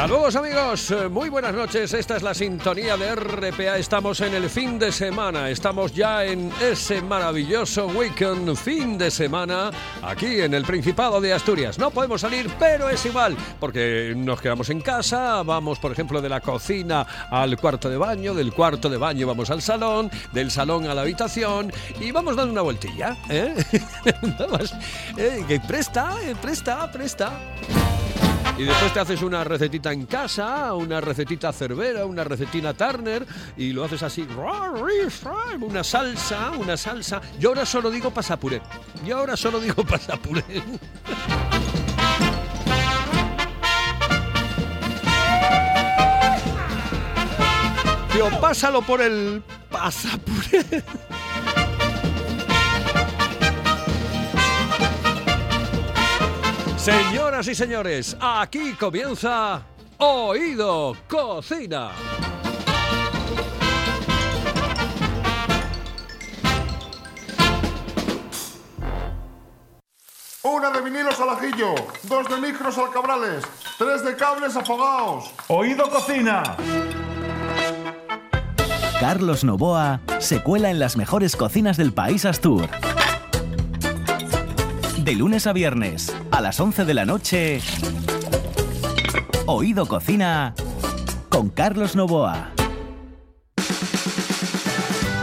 Saludos amigos, Eh, muy buenas noches. Esta es la sintonía de RPA. Estamos en el fin de semana. Estamos ya en ese maravilloso weekend fin de semana aquí en el Principado de Asturias. No podemos salir, pero es igual, porque nos quedamos en casa. Vamos, por ejemplo, de la cocina al cuarto de baño, del cuarto de baño vamos al salón, del salón a la habitación y vamos dando una vueltilla. ¿eh? Eh, que presta, eh, presta, presta. Y después te haces una recetita en casa, una recetita cervera, una recetina Turner, y lo haces así, una salsa, una salsa. Yo ahora solo digo pasapuré. Yo ahora solo digo pasapuré. Tío, pásalo por el pasapuré. Señoras y señores, aquí comienza Oído Cocina. Una de vinilos al ajillo, dos de micros al cabrales, tres de cables afogados. Oído Cocina. Carlos Novoa se cuela en las mejores cocinas del país Astur. De lunes a viernes, a las 11 de la noche, Oído Cocina con Carlos Novoa.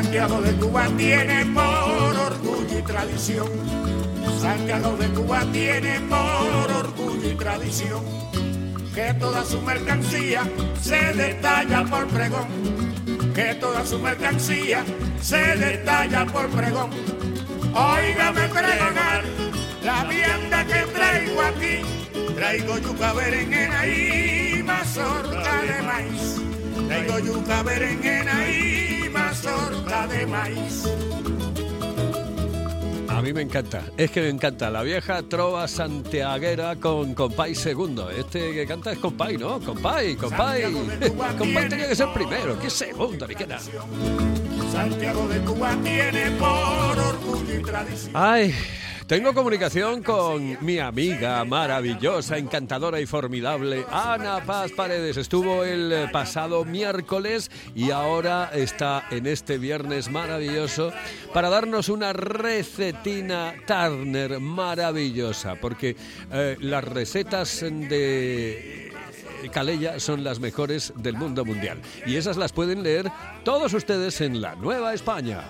Santiago de Cuba tiene por orgullo y tradición. Santiago de Cuba tiene por orgullo y tradición. Que toda su mercancía se detalla por pregón. Que toda su mercancía se detalla por pregón. Óigame pregonar la vianda que traigo aquí. Traigo yuca berenjena y mazorca de maíz. Traigo yuca berenjena y de maíz. A mí me encanta, es que me encanta la vieja trova santiaguera con Compay segundo. Este que canta es Compay, ¿no? Compay, Compay. Compay tenía que ser primero, que segundo, ni qué nada. Santiago de Cuba tiene por orgullo y tradición. Ay, tengo comunicación con mi amiga maravillosa, encantadora y formidable, Ana Paz Paredes. Estuvo el pasado miércoles y ahora está en este viernes maravilloso para darnos una recetina Turner maravillosa, porque eh, las recetas de Calella son las mejores del mundo mundial. Y esas las pueden leer todos ustedes en la Nueva España.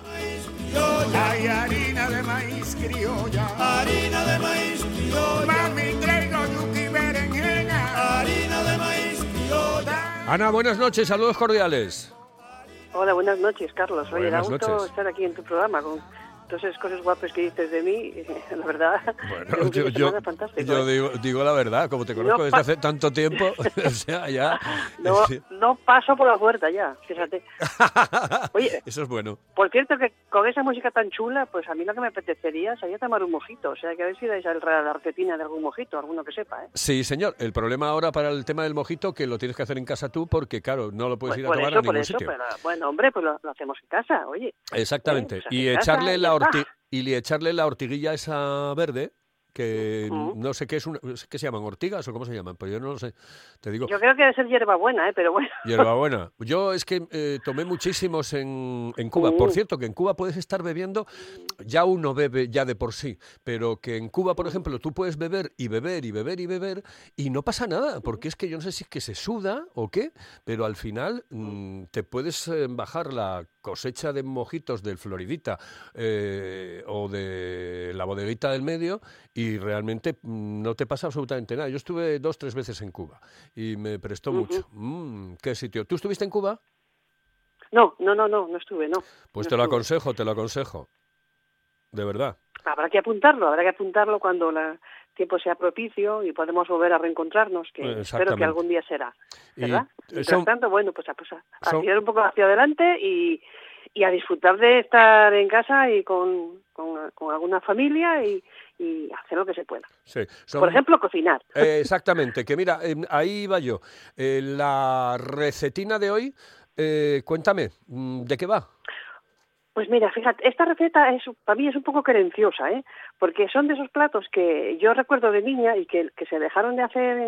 Hay harina de maíz criolla. Harina de maíz criolla. Mami, traigo yuca y berenjena. Harina de maíz criolla. Ana, buenas noches, saludos cordiales. Hola, buenas noches, Carlos. Oye, da gusto noches. estar aquí en tu programa con todas esas cosas guapas que dices de mí. La verdad, Bueno, yo, yo- ¿eh? digo, digo la verdad, como te conozco No desde hace tanto tiempo, o sea, ya... no, sí. no paso por la puerta ya, fíjate. Oye, Eso es bueno. por cierto, que con esa música tan chula, pues a mí lo que me apetecería sería tomar un mojito. O sea, que a ver si dais al- la recetina de algún mojito, alguno que sepa, ¿eh? Sí, señor. El problema ahora para el tema del mojito que lo tienes que hacer en casa tú porque, claro, no lo puedes Pues ir a tomar eso, a por ningún eso, sitio. pero, bueno, hombre, pues lo, lo hacemos en casa, oye. Exactamente. Eh, y casa echarle y la orti- y le echarle la ortiguilla esa verde que no sé qué es una, ¿qué se llaman? ¿Ortigas o cómo se llaman? Pues yo no lo sé. Te digo, Yo creo que debe ser hierbabuena, ¿eh? pero bueno. hierbabuena. Yo es que eh, tomé muchísimos en, en Cuba. Por Mm. cierto, que en Cuba puedes estar bebiendo, ya uno bebe ya de por sí, pero que en Cuba, por ejemplo, tú puedes beber y beber y beber y beber y no pasa nada, porque es que yo no sé si es que se suda o qué, pero al final mm, te puedes eh, bajar la cosecha de mojitos del Floridita eh, o de la bodeguita del medio y realmente mm, no te pasa absolutamente nada. Yo estuve dos, tres veces en Cuba y me prestó mucho. Mm, ¿Qué sitio? ¿Tú estuviste en Cuba? No, no, no, no, no estuve, no. Pues No te lo estuve. aconsejo, te lo aconsejo. De verdad. Habrá que apuntarlo, habrá que apuntarlo cuando el tiempo sea propicio y podemos volver a reencontrarnos, que espero Exactamente. que algún día será, Y, ¿verdad? eh, Mientras son- tanto, bueno, pues a, pues a- a son- tirar un poco hacia adelante y, y a disfrutar de estar en casa y con, con, con alguna familia y, y hacer lo que se pueda. Sí, son- Por ejemplo, cocinar. Eh, exactamente, que mira, em, ahí iba yo. Eh, la recetina de hoy, eh, cuéntame, mm, ¿de qué va? Pues mira, fíjate, esta receta es para mí es un poco querenciosa, ¿eh? Porque son de esos platos que yo recuerdo de niña y que, se dejaron de hacer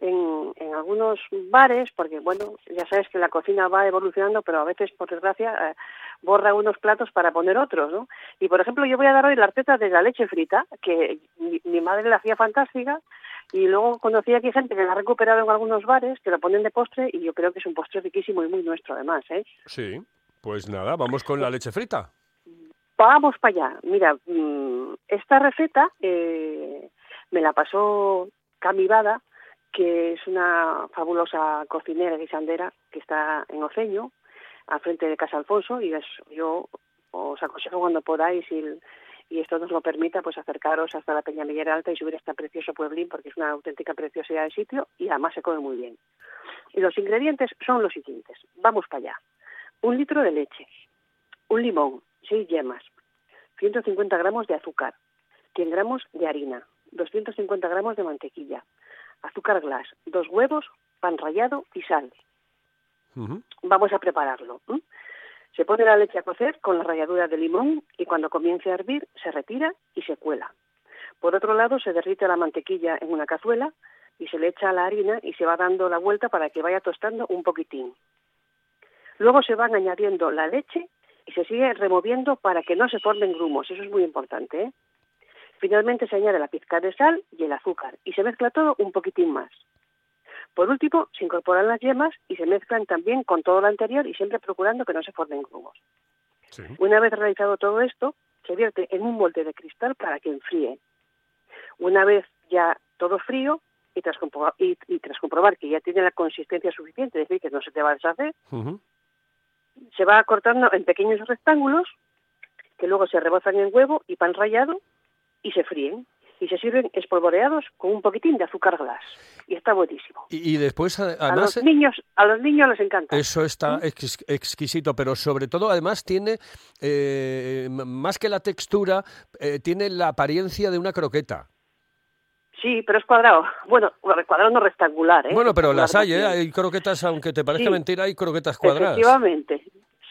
en, algunos bares, porque bueno, ya sabes que la cocina va evolucionando, pero a veces, por desgracia, eh, borra unos platos para poner otros, ¿no? Y por ejemplo, yo voy a dar hoy la receta de la leche frita, que mi, madre la hacía fantástica, y luego conocí aquí gente que la ha recuperado en algunos bares, que lo ponen de postre, y yo creo que es un postre riquísimo y muy nuestro además, ¿eh? Sí, pues nada, vamos con la leche frita. Vamos para allá. Mira, mm, esta receta eh, me la pasó Camibada, que es una fabulosa cocinera guisandera que está en Oceño, al frente de Casa Alfonso, y yo os aconsejo cuando podáis y, y esto nos lo permita, pues acercaros hasta la Peñamillera Alta y subir a este precioso pueblín, porque es una auténtica preciosidad de sitio y además se come muy bien. Y los ingredientes son los siguientes. Vamos para allá. Un litro de leche, un limón, seis yemas, 150 gramos de azúcar, 100 gramos de harina, 250 gramos de mantequilla, azúcar glass, dos huevos, pan rallado y sal. Vamos a prepararlo. Se pone la leche a cocer con la ralladura de limón y cuando comience a hervir se retira y se cuela. Por otro lado se derrite la mantequilla en una cazuela y se le echa la harina y se va dando la vuelta para que vaya tostando un poquitín. Luego se van añadiendo la leche y se sigue removiendo para que no se formen grumos. Eso es muy importante. ¿eh? Finalmente se añade la pizca de sal y el azúcar y se mezcla todo un poquitín más. Por último, se incorporan las yemas y se mezclan también con todo lo anterior y siempre procurando que no se formen grumos. Sí. Una vez realizado todo esto, se vierte en un molde de cristal para que enfríe. Una vez ya todo frío y tras, comprobar, y, y tras comprobar que ya tiene la consistencia suficiente, es decir, que no se te va a deshacer. Se va cortando en pequeños rectángulos que luego se rebozan en huevo y pan rallado y se fríen y se sirven espolvoreados con un poquitín de azúcar glass y está buenísimo. Y, y después, a- A además, los niños, a los niños les encanta. eso está ¿Mm? ex- exquisito, pero sobre todo, además, tiene, eh, más que la textura, eh, tiene la apariencia de una croqueta. Sí, pero es cuadrado. Bueno, cuadrado no rectangular, ¿eh? Bueno, pero las hay, ¿eh? Hay croquetas, aunque te parezca Sí. mentira, hay croquetas cuadradas. Efectivamente.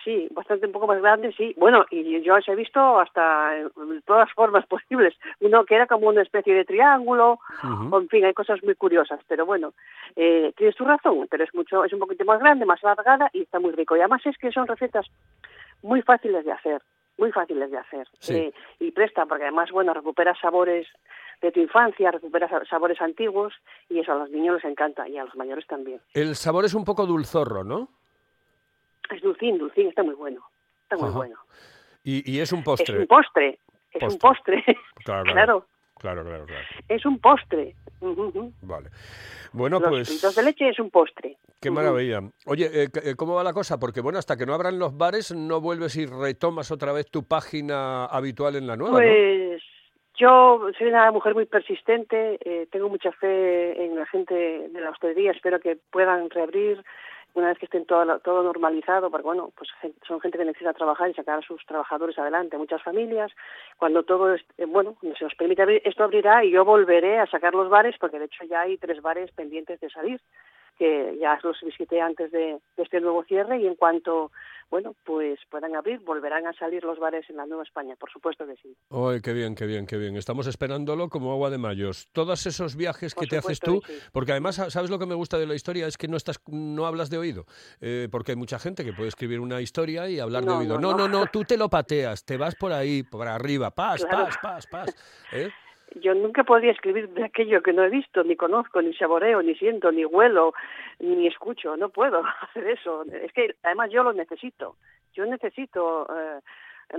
Sí, bastante un poco más grande, sí. Bueno, y yo las he visto hasta en todas formas posibles. Uno que era como una especie de triángulo, o en fin, hay cosas muy curiosas. Pero bueno, eh, tienes tu razón, pero es mucho, es un poquito más grande, más alargada y está muy rico. Y además es que son recetas muy fáciles de hacer, muy fáciles de hacer. Sí. Eh, y presta, porque además, bueno, recuperas sabores de tu infancia, recuperas sabores antiguos y eso a los niños les encanta y a los mayores también. El sabor es un poco dulzorro, ¿no? Es dulcín, dulcín, está muy bueno. Está muy Ajá. bueno. Y, y es un Es postre. un postre. Es un postre. Claro, claro. claro, Claro, claro, claro. es un postre. Vale. Bueno, Los pues... fritos de leche es un postre. Qué maravilla. Oye, eh, eh, ¿cómo va la cosa? Porque bueno, hasta que no abran los bares, no vuelves y retomas otra vez tu página habitual en la nueva, ¿no? Yo soy una mujer muy persistente, eh, tengo mucha fe en la gente de la hostelería, espero que puedan reabrir una vez que estén todo, todo normalizado, porque bueno, pues son gente que necesita trabajar y sacar a sus trabajadores adelante, muchas familias. Cuando todo, es, eh, bueno, se nos permite abrir, esto abrirá y yo volveré a sacar los bares, porque de hecho ya hay tres bares pendientes de salir, que ya los visité antes de, de este nuevo cierre y en cuanto bueno, pues puedan abrir, volverán a salir los bares en la Nueva España, por supuesto que sí. ¡Ay, qué bien, qué bien, qué bien! Estamos esperándolo como agua de mayos. Todos esos viajes Por que te haces tú, sí. porque además, ¿sabes lo que me gusta de la historia? Es que no estás, no hablas de oído, Eh, porque hay mucha gente que puede escribir una historia y hablar de oído. no, No, no, no. no, tú te lo pateas, te vas por ahí, por arriba, pas, Claro. pas, pas, pas. ¿eh? Yo nunca podría escribir de aquello que no he visto, ni conozco, ni saboreo, ni siento, ni huelo, ni escucho. No puedo hacer eso. Es que además yo lo necesito. Yo necesito eh,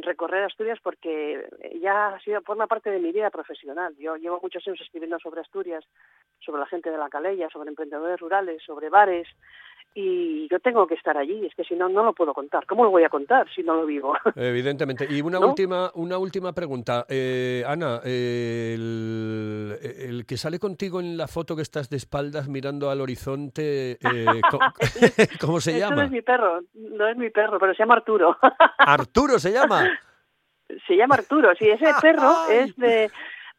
recorrer Asturias porque ya ha sido forma parte de mi vida profesional. Yo llevo muchos años escribiendo sobre Asturias, sobre la gente de la calella, sobre emprendedores rurales, sobre bares. Y yo tengo que estar allí, es que si no, no lo puedo contar. ¿Cómo lo voy a contar si no lo vivo? Evidentemente. Y una ¿No? última, una última pregunta. Eh, Ana, eh, el, el que sale contigo en la foto que estás de espaldas mirando al horizonte, eh, co- ¿cómo se Eso no llama? es mi perro, no es mi perro, pero se llama Arturo. Arturo se llama. se llama Arturo, sí, ese perro es de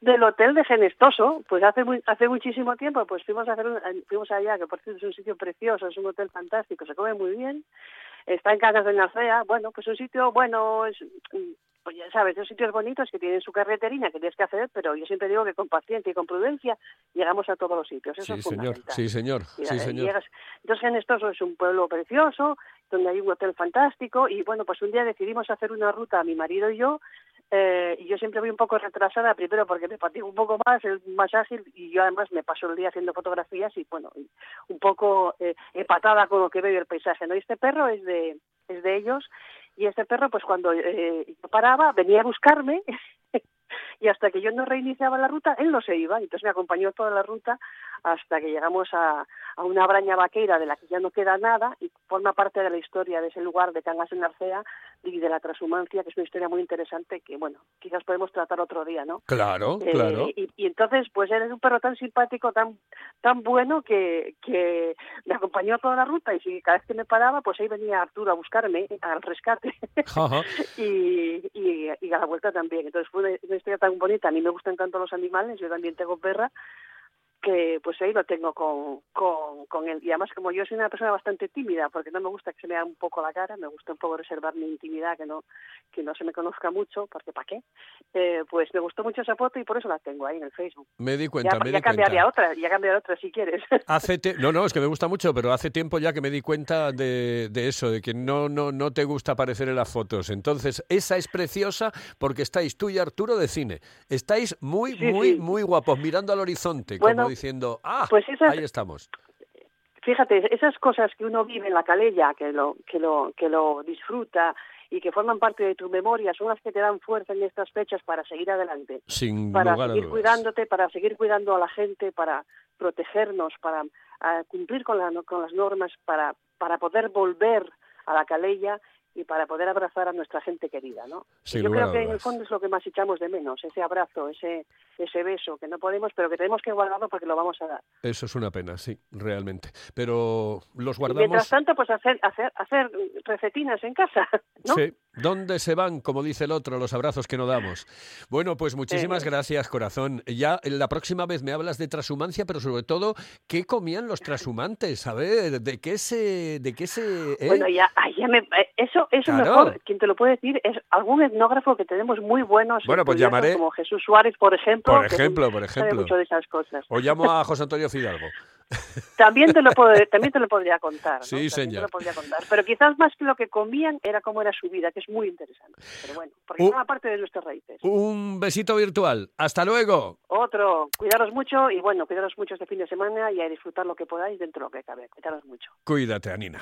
del hotel de Genestoso, pues hace muy, hace muchísimo tiempo, pues fuimos a hacer un- fuimos allá, que por cierto es un sitio precioso, es un hotel fantástico, se come muy bien, está en Canas de Narcea, bueno, pues un sitio bueno, es pues ya sabes, son sitios bonitos que tienen su carreterina que tienes que hacer, pero yo siempre digo que con paciencia y con prudencia llegamos a todos los sitios, eso Sí, es señor. Sí, señor. Sí, eh, señor. llegas- Entonces Genestoso es un pueblo precioso, donde hay un hotel fantástico y bueno, pues un día decidimos hacer una ruta, mi marido y yo, eh, yo siempre voy un poco retrasada, primero porque me fatigo un poco más, es más ágil y yo además me paso el día haciendo fotografías y bueno, un poco eh, empatada con lo que veo el paisaje, ¿no? Y este perro es de, es de ellos y este perro pues cuando eh, yo paraba venía a buscarme y hasta que yo no reiniciaba la ruta, él no se iba, entonces me acompañó toda la ruta hasta que llegamos a, a una braña vaqueira de la que ya no queda nada y forma parte de la historia de ese lugar de Cangas en Arcea y de la transhumancia, que es una historia muy interesante que, bueno, quizás podemos tratar otro día, ¿no? Claro, Eh, claro. y, y entonces, pues él es un perro tan simpático, tan tan bueno que, que me acompañó toda la ruta y si cada vez que me paraba, pues ahí venía Arturo a buscarme al rescate y, y a la vuelta también. Entonces fue una, una historia tan bonita. A mí me gustan tanto los animales, yo también tengo perra, que pues ahí lo tengo con, con, con él. Y además como yo soy una persona bastante tímida, porque no me gusta que se me vea un poco la cara, me gusta un poco reservar mi intimidad, que no que no se me conozca mucho, porque ¿para qué? Eh, pues me gustó mucho esa foto y por eso la tengo ahí en el Facebook. Me di cuenta, ya me ya di cambiaría cuenta. otra, ya cambiaría otra si quieres. Hace te- No, no, es que me gusta mucho, pero hace tiempo ya que me di cuenta de, de eso, de que no, no, no te gusta aparecer en las fotos. Entonces, esa es preciosa porque estáis tú y Arturo de cine. Estáis muy, Sí, muy, sí. muy guapos, mirando al horizonte, Bueno, como diciendo, ah, pues esas- ahí estamos. fíjate, esas cosas que uno vive en la calella, que lo, que lo, que lo disfruta y que forman parte de tu memoria, son las que te dan fuerza en estas fechas para seguir adelante, Sin para lugar seguir cuidándote, para seguir cuidando a la gente, para protegernos, para cumplir con, la- con las normas, para, para poder volver a la calella y para poder abrazar a nuestra gente querida, ¿no? Sin Yo creo que en el fondo es lo que más echamos de menos, ese abrazo, ese ese beso que no podemos, pero que tenemos que guardarlo porque lo vamos a dar. Eso es una pena, sí, realmente. Pero los Y mientras guardamos. tanto, pues hacer hacer hacer recetinas en casa, ¿no? Sí. ¿Dónde se van, como dice el otro, los abrazos que no damos? Bueno, pues muchísimas gracias, corazón. Ya eh, la próxima vez me hablas de transhumancia, pero sobre todo, ¿qué comían los transhumantes? A ver, ¿de qué se...? De qué se eh? Bueno, ya, me, eh, eso, eso Claro. mejor, quien te lo puede decir es algún etnógrafo que tenemos muy buenos, Bueno, pues llamaré- como Jesús Suárez, por ejemplo, Por que ejemplo, por sabe ejemplo. mucho de esas cosas. O llamo a José Antonio Fidalgo. También te lo también te lo podría contar, ¿no? Sí, señor. Te lo podría contar. Pero quizás más que lo que comían era cómo era su vida, que es muy interesante. Pero bueno, porque forma parte de nuestras raíces. Un besito virtual. Hasta luego. Otro, cuidaros mucho y bueno, cuidaros mucho este fin de semana y a disfrutar lo que podáis dentro de lo que cabe. Cuidaros mucho. Cuídate, Anina.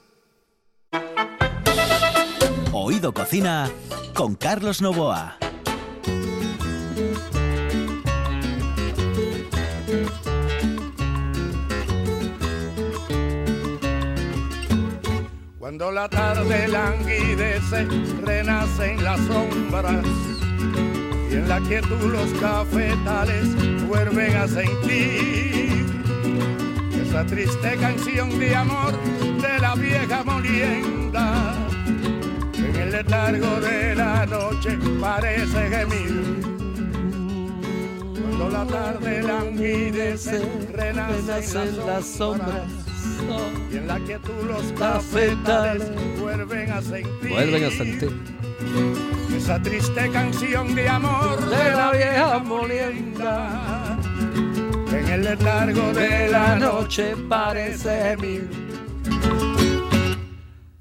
Oído Cocina con Carlos Novoa. Cuando la tarde languidece, renacen las sombras y en la quietud los cafetales vuelven a sentir esa triste canción de amor de la vieja molienda. En el letargo de la noche parece gemir. Cuando la tarde languidece, renacen las sombras. Y en la quietud los cafetales vuelven a sentir. Vuelven a sentir. Esa triste canción de amor de la vieja molienda. En el letargo de la noche parece mil.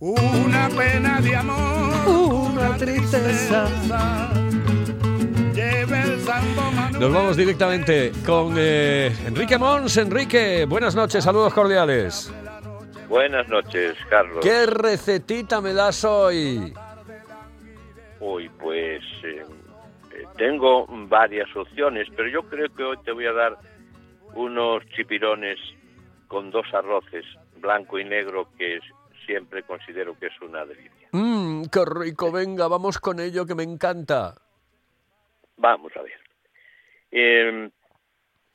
Una pena de amor, una tristeza. Nos vamos directamente con eh, Enrique Mons. Enrique, buenas noches, saludos cordiales. Buenas noches, Carlos. ¿Qué recetita me das hoy? Uy, pues eh, eh, tengo varias opciones, pero yo creo que hoy te voy a dar unos chipirones con dos arroces, blanco y negro, que es- siempre considero que es una delicia. Mmm, qué rico, venga, vamos con ello que me encanta. Vamos a ver. Eh,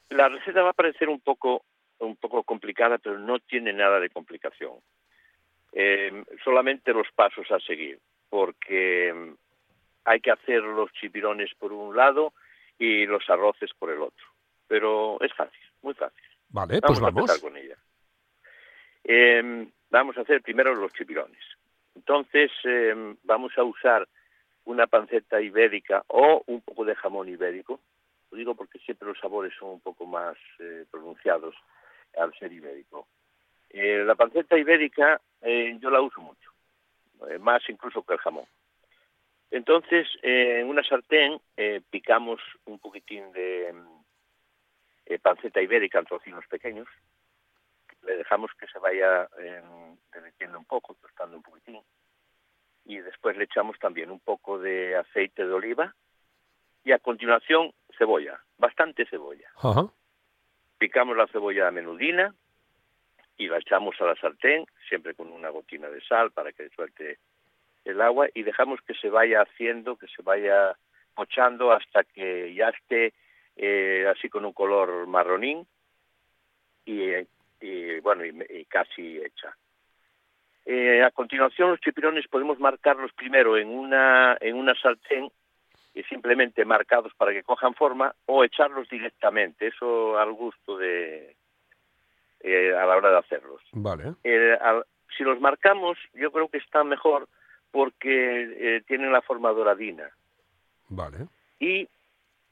la receta va a parecer un poco, un poco complicada, pero no tiene nada de complicación. Eh, solamente los pasos a seguir, porque mm, hay que hacer los chipirones por un lado y los arroces por el otro. Pero es fácil, muy fácil. Vale, pues a empezar vamos. con ella. Eh, vamos a hacer primero los chipirones. Entonces eh, vamos a usar una panceta ibérica o un poco de jamón ibérico. Lo digo porque siempre los sabores son un poco más eh, pronunciados al ser ibérico. Eh, la panceta ibérica eh, yo la uso mucho, eh, más incluso que el jamón. Entonces, eh, en una sartén picamos un poquitín de eh, panceta ibérica en trocinos pequeños, le dejamos que se vaya eh, derritiendo un poco, tostando un poquitín, y después le echamos también un poco de aceite de oliva y a continuación cebolla, bastante cebolla. Ajá. Picamos la cebolla menudina y la echamos a la sartén, siempre con una gotina de sal para que suelte el agua y dejamos que se vaya haciendo, que se vaya pochando hasta que ya esté eh, así con un color marronín y, eh, y, bueno, y, y casi hecha. Eh, a continuación los chipirones podemos marcarlos primero en una, en una sartén y simplemente marcados para que cojan forma o echarlos directamente, eso al gusto de eh, a la hora de hacerlos. Vale. Eh, si los marcamos, yo creo que está mejor porque tienen la forma doradina. Vale. Y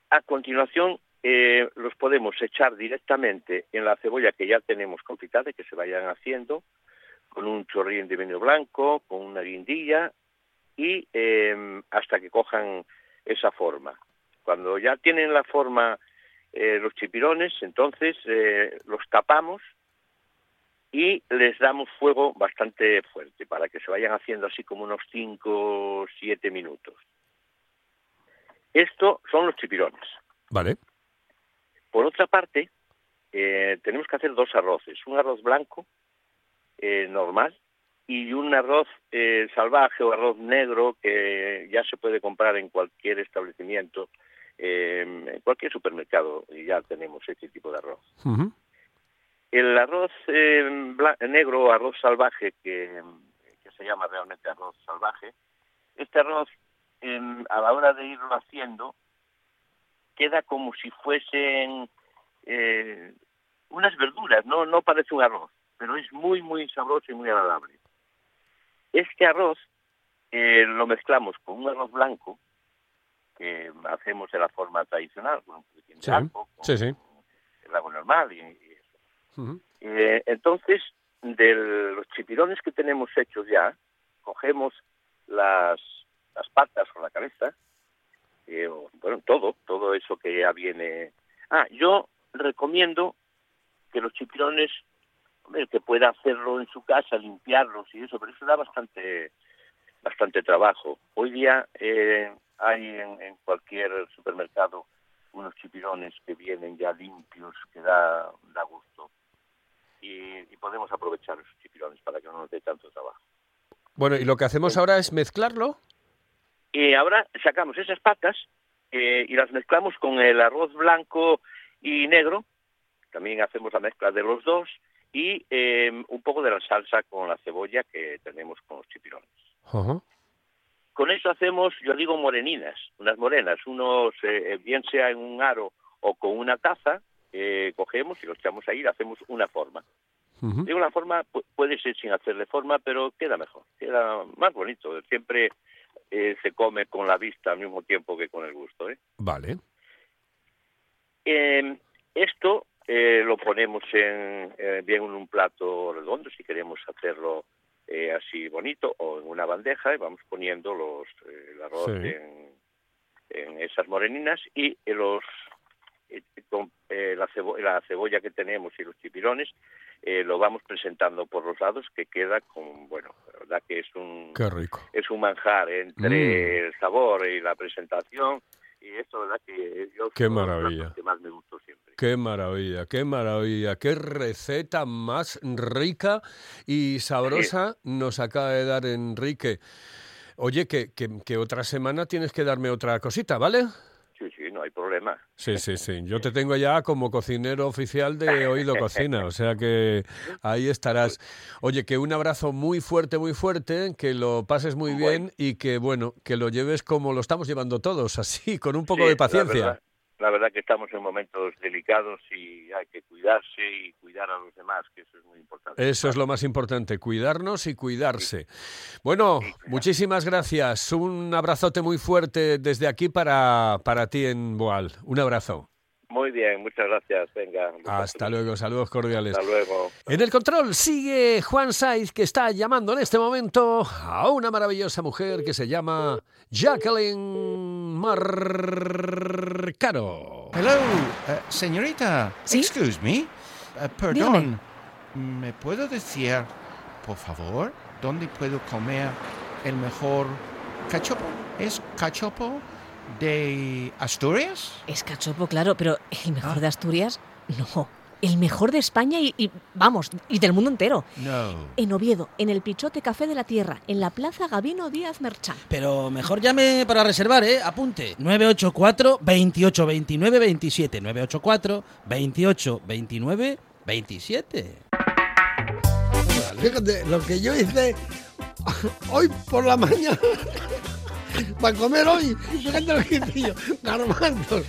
a continuación eh, los podemos echar directamente en la cebolla que ya tenemos confitada y que se vayan haciendo, con un chorrín de vino blanco, con una guindilla y eh, hasta que cojan esa forma. Cuando ya tienen la forma eh, los chipirones, entonces eh, los tapamos y les damos fuego bastante fuerte para que se vayan haciendo así como unos 5 o 7 minutos. Esto son los chipirones. Vale. Por otra parte, eh, tenemos que hacer dos arroces, un arroz blanco eh, normal y un arroz eh, salvaje o arroz negro que ya se puede comprar en cualquier establecimiento, eh, en cualquier supermercado y ya tenemos ese tipo de arroz. Ujú. El arroz eh, negro o arroz salvaje, que, que se llama realmente arroz salvaje, este arroz em, a la hora de irlo haciendo queda como si fuesen eh, unas verduras, no, no parece un arroz, pero es muy, muy sabroso y muy agradable. Este arroz eh, lo mezclamos con un arroz blanco que hacemos de la forma tradicional, con un poquitín de Sí, ajo, con sí, sí. el agua normal y, y eso. Eh, entonces, de los chipirones que tenemos hechos ya, cogemos las, las patas o la cabeza, eh, bueno, todo, todo eso que ya viene. Ah, yo recomiendo que los chipirones, hombre, que pueda hacerlo en su casa, limpiarlos y eso, pero eso da bastante, bastante trabajo. Hoy día eh, hay en, en cualquier supermercado unos chipirones que vienen ya limpios, que da, da gusto. Y, y podemos aprovechar esos chipirones para que no nos dé tanto trabajo. Bueno, y lo que hacemos ahora es mezclarlo. Y ahora sacamos esas patas eh, y las mezclamos con el arroz blanco y negro. También hacemos la mezcla de los dos y eh, un poco de la salsa con la cebolla que tenemos con los chipirones. Con eso hacemos, yo digo moreninas, unas morenas, unos, eh, bien sea en un aro o con una taza, eh, cogemos y lo echamos ahí y hacemos una forma. Ujú. Digo, una forma pu- puede ser sin hacerle forma, pero queda mejor, queda más bonito. Siempre eh, se come con la vista al mismo tiempo que con el gusto. ¿eh? Vale. Eh, esto eh, lo ponemos en, eh, bien en un plato redondo, si queremos hacerlo eh, así bonito, o en una bandeja, y vamos poniendo los, el arroz Sí. en, en esas moreninas y los con eh, la, cebo- la cebolla que tenemos y los chipirones eh, lo vamos presentando por los lados que queda con bueno la verdad que es un Qué rico. es un manjar entre Mm. el sabor y la presentación y esto la verdad que yo Qué maravilla. que más me gustó siempre Qué maravilla, qué maravilla, qué receta más rica y sabrosa nos acaba de dar Enrique. Oye, que, que, que otra semana tienes que darme otra cosita, ¿vale? No hay problema Sí, sí, sí. Yo te tengo ya como cocinero oficial de Oído Cocina, o sea que ahí estarás. Oye, que un abrazo muy fuerte, muy fuerte, que lo pases muy bien y que, bueno, que lo lleves como lo estamos llevando todos, así, con un poco Sí, de paciencia. La verdad, que estamos en momentos delicados y hay que cuidarse y cuidar a los demás, que eso es muy importante. Eso es lo más importante, cuidarnos y cuidarse. Bueno, muchísimas gracias. Un abrazote muy fuerte desde aquí para, para ti en Boal. Un abrazo. Muy bien, muchas gracias. Venga. Hasta luego, saludos cordiales. Hasta luego. En el control sigue Juan Saiz, que está llamando en este momento a una maravillosa mujer que se llama Jacqueline Marcano. Hello, eh, señorita. ¿Sí? Excuse me. Eh, perdón. ¿Me puedo decir, por favor, dónde puedo comer el mejor cachopo? ¿Es cachopo de Asturias? Es cachopo, claro, pero el mejor de Asturias, no. El mejor de España y, y, vamos, y del mundo entero. No. En Oviedo, en el Pichote Café de la Tierra, en la Plaza Gabino Díaz Merchán. Pero mejor llame para reservar, ¿eh? Apunte. 984 28 29 27. 984 28 29 27. Fíjate, lo que yo hice hoy por la mañana para comer hoy, fíjate lo que yo, garbanzos,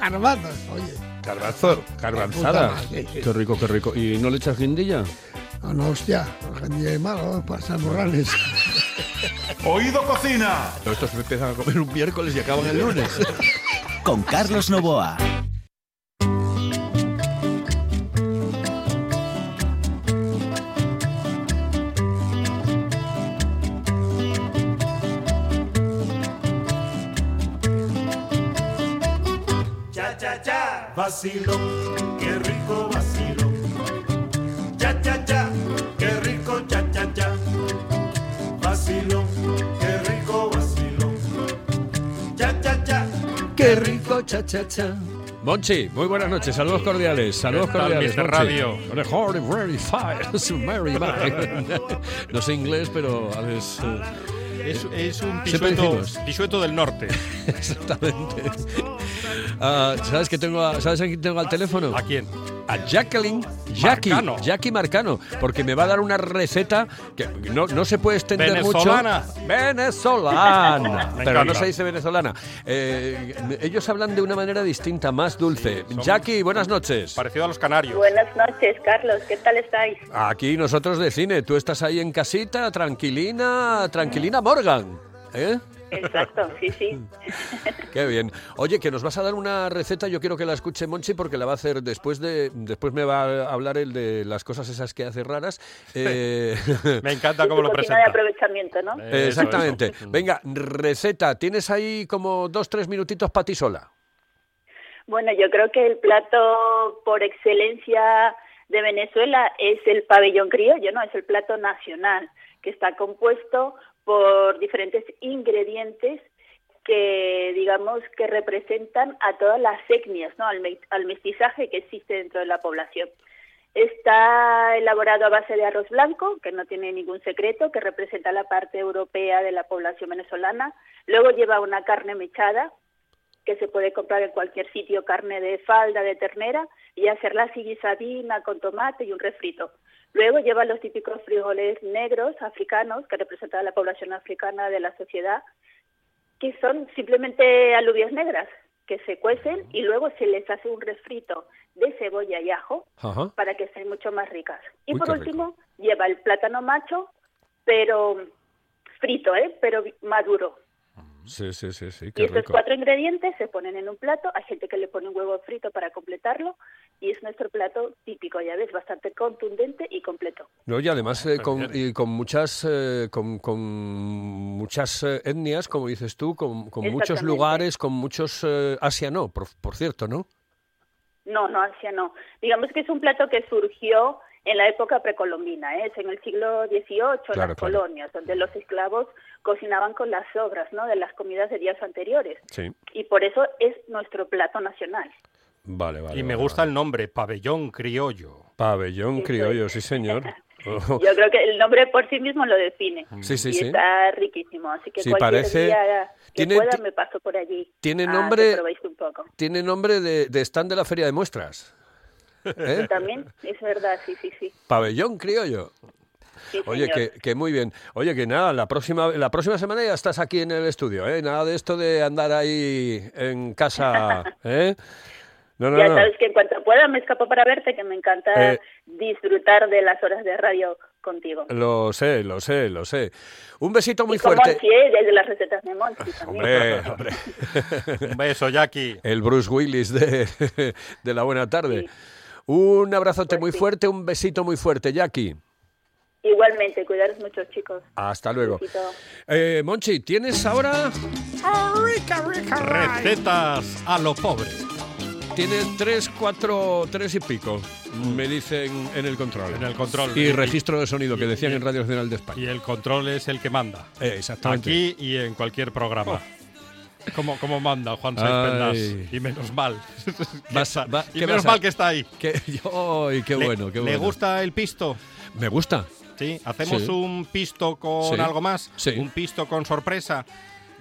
garbanzos, oye. Garbanzo, garbanzada. Puta madre. Qué rico, qué rico. ¿Y no le echas guindilla? No, no, hostia, gente de malo, para San Morales. Oído Cocina. Estos empiezan a comer un miércoles y acaban el lunes. Con Carlos Novoa. Vacilo, qué rico vacilo. Cha cha cha, qué rico cha cha cha. Vacilo, qué rico vacilo. Cha cha cha, Qué rico, cha, cha, cha. Monchi, muy buenas noches, saludos cordiales, saludos ¿Qué tal, cordiales. Monchi. Radio? No sé inglés, pero es, eh, Es, es un pisueto, pisueto del norte. exactamente. Ah, ¿Sabes que tengo a, ¿Sabes a quién tengo al teléfono? ¿A quién? A Jacqueline, Jackie, Marcano. Jackie Marcano, porque me va a dar una receta que no, no se puede extender Venezolana. mucho. Venezolana. Me Pero no se dice venezolana. Eh, ellos hablan de una manera distinta, más dulce. Jackie, buenas noches. Parecido a los canarios. Buenas noches, Carlos. ¿Qué tal estáis? Aquí nosotros de cine, tú estás ahí en casita, tranquilina, tranquilina Morgan. ¿Eh? Exacto, sí, sí. Qué bien. Oye, que nos vas a dar una receta, yo quiero que la escuche Monchi porque la va a hacer después de después me va a hablar el de las cosas esas que hace raras. Eh, Me encanta cómo lo Cocina de presenta. aprovechamiento, ¿no? Eso, Exactamente. eso. Venga, receta. Tienes ahí como dos, tres minutitos para ti sola. Bueno, yo creo que el plato por excelencia de Venezuela es el pabellón criollo, ¿no? Es el plato nacional, que está compuesto por diferentes ingredientes que, digamos, que representan a todas las etnias, ¿no? Al, me- al mestizaje que existe dentro de la población. Está elaborado a base de arroz blanco, que no tiene ningún secreto, que representa la parte europea de la población venezolana. Luego lleva una carne mechada, que se puede comprar en cualquier sitio, carne de falda, de ternera, y hacerla así guisadina con tomate y un refrito. Luego lleva los típicos frijoles negros africanos, que representan a la población africana de la sociedad, que son simplemente alubias negras, que se cuecen y luego se les hace un refrito de cebolla y ajo Ajá. para que sean mucho más ricas. Y Uy, por último, lleva el plátano macho, pero frito, ¿eh? pero maduro. Sí, sí, sí, sí, Y qué estos rico. cuatro ingredientes se ponen en un plato. Hay gente que le pone un huevo frito para completarlo. Y es nuestro plato típico, ya ves, bastante contundente y completo. No, y además eh, con, y con muchas eh, con, con muchas eh, etnias, como dices tú, con, con muchos lugares, con muchos eh, Asia no, por, por cierto, ¿no? No, no, Asia no. Digamos que es un plato que surgió en la época precolombina, ¿eh? es en el siglo XVIII, en Claro, las claro. colonias, donde los esclavos cocinaban con las sobras ¿no? de las comidas de días anteriores. Sí. Y por eso es nuestro plato nacional. Vale, vale. Y me vale, gusta el nombre, pabellón criollo. Pabellón criollo, sí señor. Oh, Yo creo que el nombre por sí mismo lo define. Sí, sí, y sí. está riquísimo. Así que Sí, cualquier parece- día que tiene- pueda me paso por allí. tiene nombre- un poco. Tiene nombre de, de stand de la feria de muestras. ¿Eh? También es verdad, sí, sí, sí. Pabellón criollo. Sí, Oye, que, que muy bien. Oye, que nada, la próxima, la próxima semana ya estás aquí en el estudio, ¿eh? Nada de esto de andar ahí en casa, ¿eh? No, no, ya no. sabes que en cuanto pueda me escapo para verte, que me encanta Eh. disfrutar de las horas de radio contigo. Lo sé, lo sé, lo sé. Un besito muy y fuerte. Monchi, ¿eh? desde las recetas de Monchi también. Hombre, hombre. Un beso, Jackie. El Bruce Willis de, de la buena tarde. Un abrazote Pues muy fuerte, un besito muy fuerte, Jackie. Igualmente, cuidaros mucho, chicos. Hasta luego. Besito. Eh, Monchi, ¿tienes ahora? Recetas a lo pobre. Tienes tres, cuatro, tres y pico, me dicen en el control. En el control. Y registro de sonido que decían en Radio Nacional de España. Y el control es el que manda. Eh, exactamente. Aquí y en cualquier programa. Como, como manda Juan. Pendas. Y menos mal. Vas- va- y ¿qué menos mal que está ahí. Que, yo, y qué Le- bueno, qué ¿Le bueno. gusta el pisto? Me gusta. Sí. ¿Hacemos Sí. un pisto con Sí. algo más? Sí. Un pisto con sorpresa.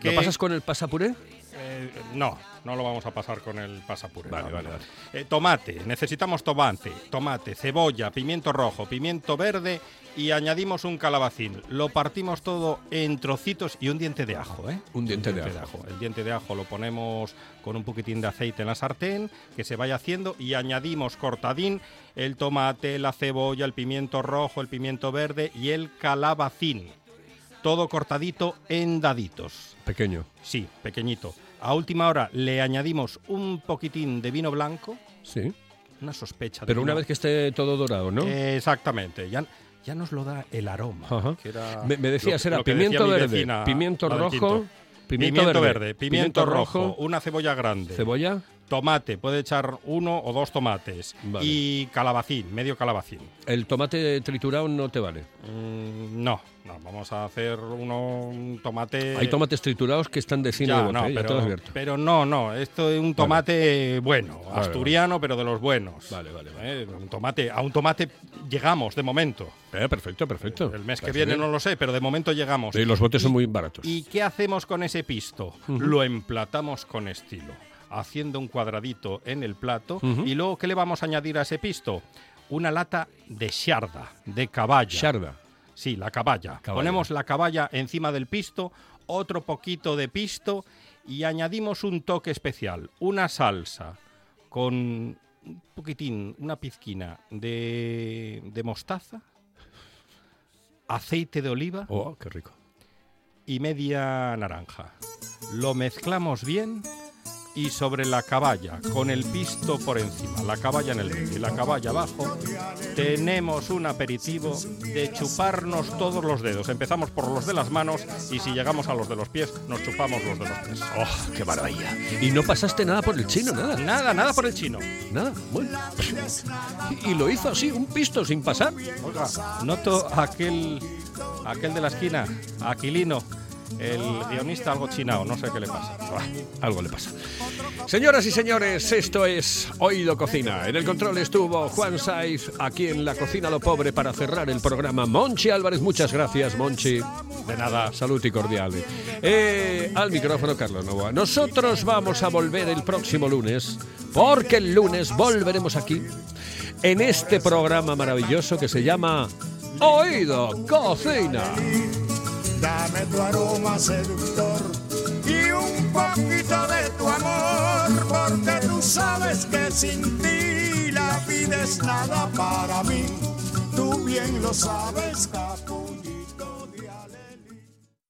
¿Lo que- pasas con el pasapuré? Eh, no, no lo vamos a pasar con el pasapuré. Vale, vale, vale. Eh, tomate, necesitamos tomate, tomate, cebolla, pimiento rojo, pimiento verde y añadimos un calabacín. Lo partimos todo en trocitos y un diente de ajo, ¿eh? Un diente de ajo. El diente de ajo lo ponemos con un poquitín de aceite en la sartén, que se vaya haciendo y añadimos cortadín, el tomate, la cebolla, el pimiento rojo, el pimiento verde y el calabacín. Todo cortadito en daditos. Pequeño. Sí, pequeñito. A última hora le añadimos un poquitín de vino blanco, Sí. una sospecha de Pero una vez que esté todo dorado, ¿no? Eh, Exactamente, ya, ya nos lo da el aroma. Ajá. que era Me, me decías, lo- era lo pimiento decía verde, vecina, pimiento rojo, pimiento, verde, pimiento, rojo, una cebolla grande, cebolla, tomate, puede echar uno o dos tomates Vale. y calabacín, medio calabacín. El tomate triturado no te vale. Mm, no, no, vamos a hacer uno, un tomate... Hay tomates triturados que están de cine Ya, de bote, no, ¿eh? pero, no, no, esto es un tomate bueno, Vale, asturiano, pero de los buenos. Vale, vale, vale. Eh, un tomate, a un tomate llegamos de momento. Eh, perfecto, perfecto. El mes que viene bien. no lo sé, pero de momento llegamos. Y los botes son muy baratos. ¿Y qué hacemos con ese pisto? Lo emplatamos con estilo, haciendo un cuadradito en el plato. ¿Y luego qué le vamos a añadir a ese pisto? Una lata de sharda, de caballa. Sharda. Sí, la caballa. Caballa. Ponemos la caballa encima del pisto, otro poquito de pisto y añadimos un toque especial, una salsa con un poquitín, una pizquina de, de mostaza, aceite de oliva Oh, qué rico. y media naranja. Lo mezclamos bien y sobre la caballa, con el pisto por encima, la caballa en el medio y la caballa abajo, tenemos un aperitivo de chuparnos todos los dedos. Empezamos por los de las manos y si llegamos a los de los pies, nos chupamos los de los pies. ¡Oh, qué maravilla! Y no pasaste nada por el chino, nada. Nada, nada por el chino. Nada, bueno. Y, y lo hizo así, un pisto sin pasar. Oiga, noto aquel, aquel de la esquina, Aquilino, El guionista algo chinao, no sé qué le pasa. Algo le pasa. Señoras y señores, esto es Oído Cocina. En el control estuvo Juan Saiz, aquí en la cocina lo pobre para cerrar el programa. Monchi Álvarez, muchas gracias, Monchi. De nada, salud y cordial. Eh, al micrófono, Carlos Novoa. Nosotros vamos a volver el próximo lunes, porque el lunes volveremos aquí en este programa maravilloso que se llama Oído Cocina. Dame tu aroma seductor y un poquito de tu amor, porque tú sabes que sin ti la vida es nada para mí. Tú bien lo sabes, capo.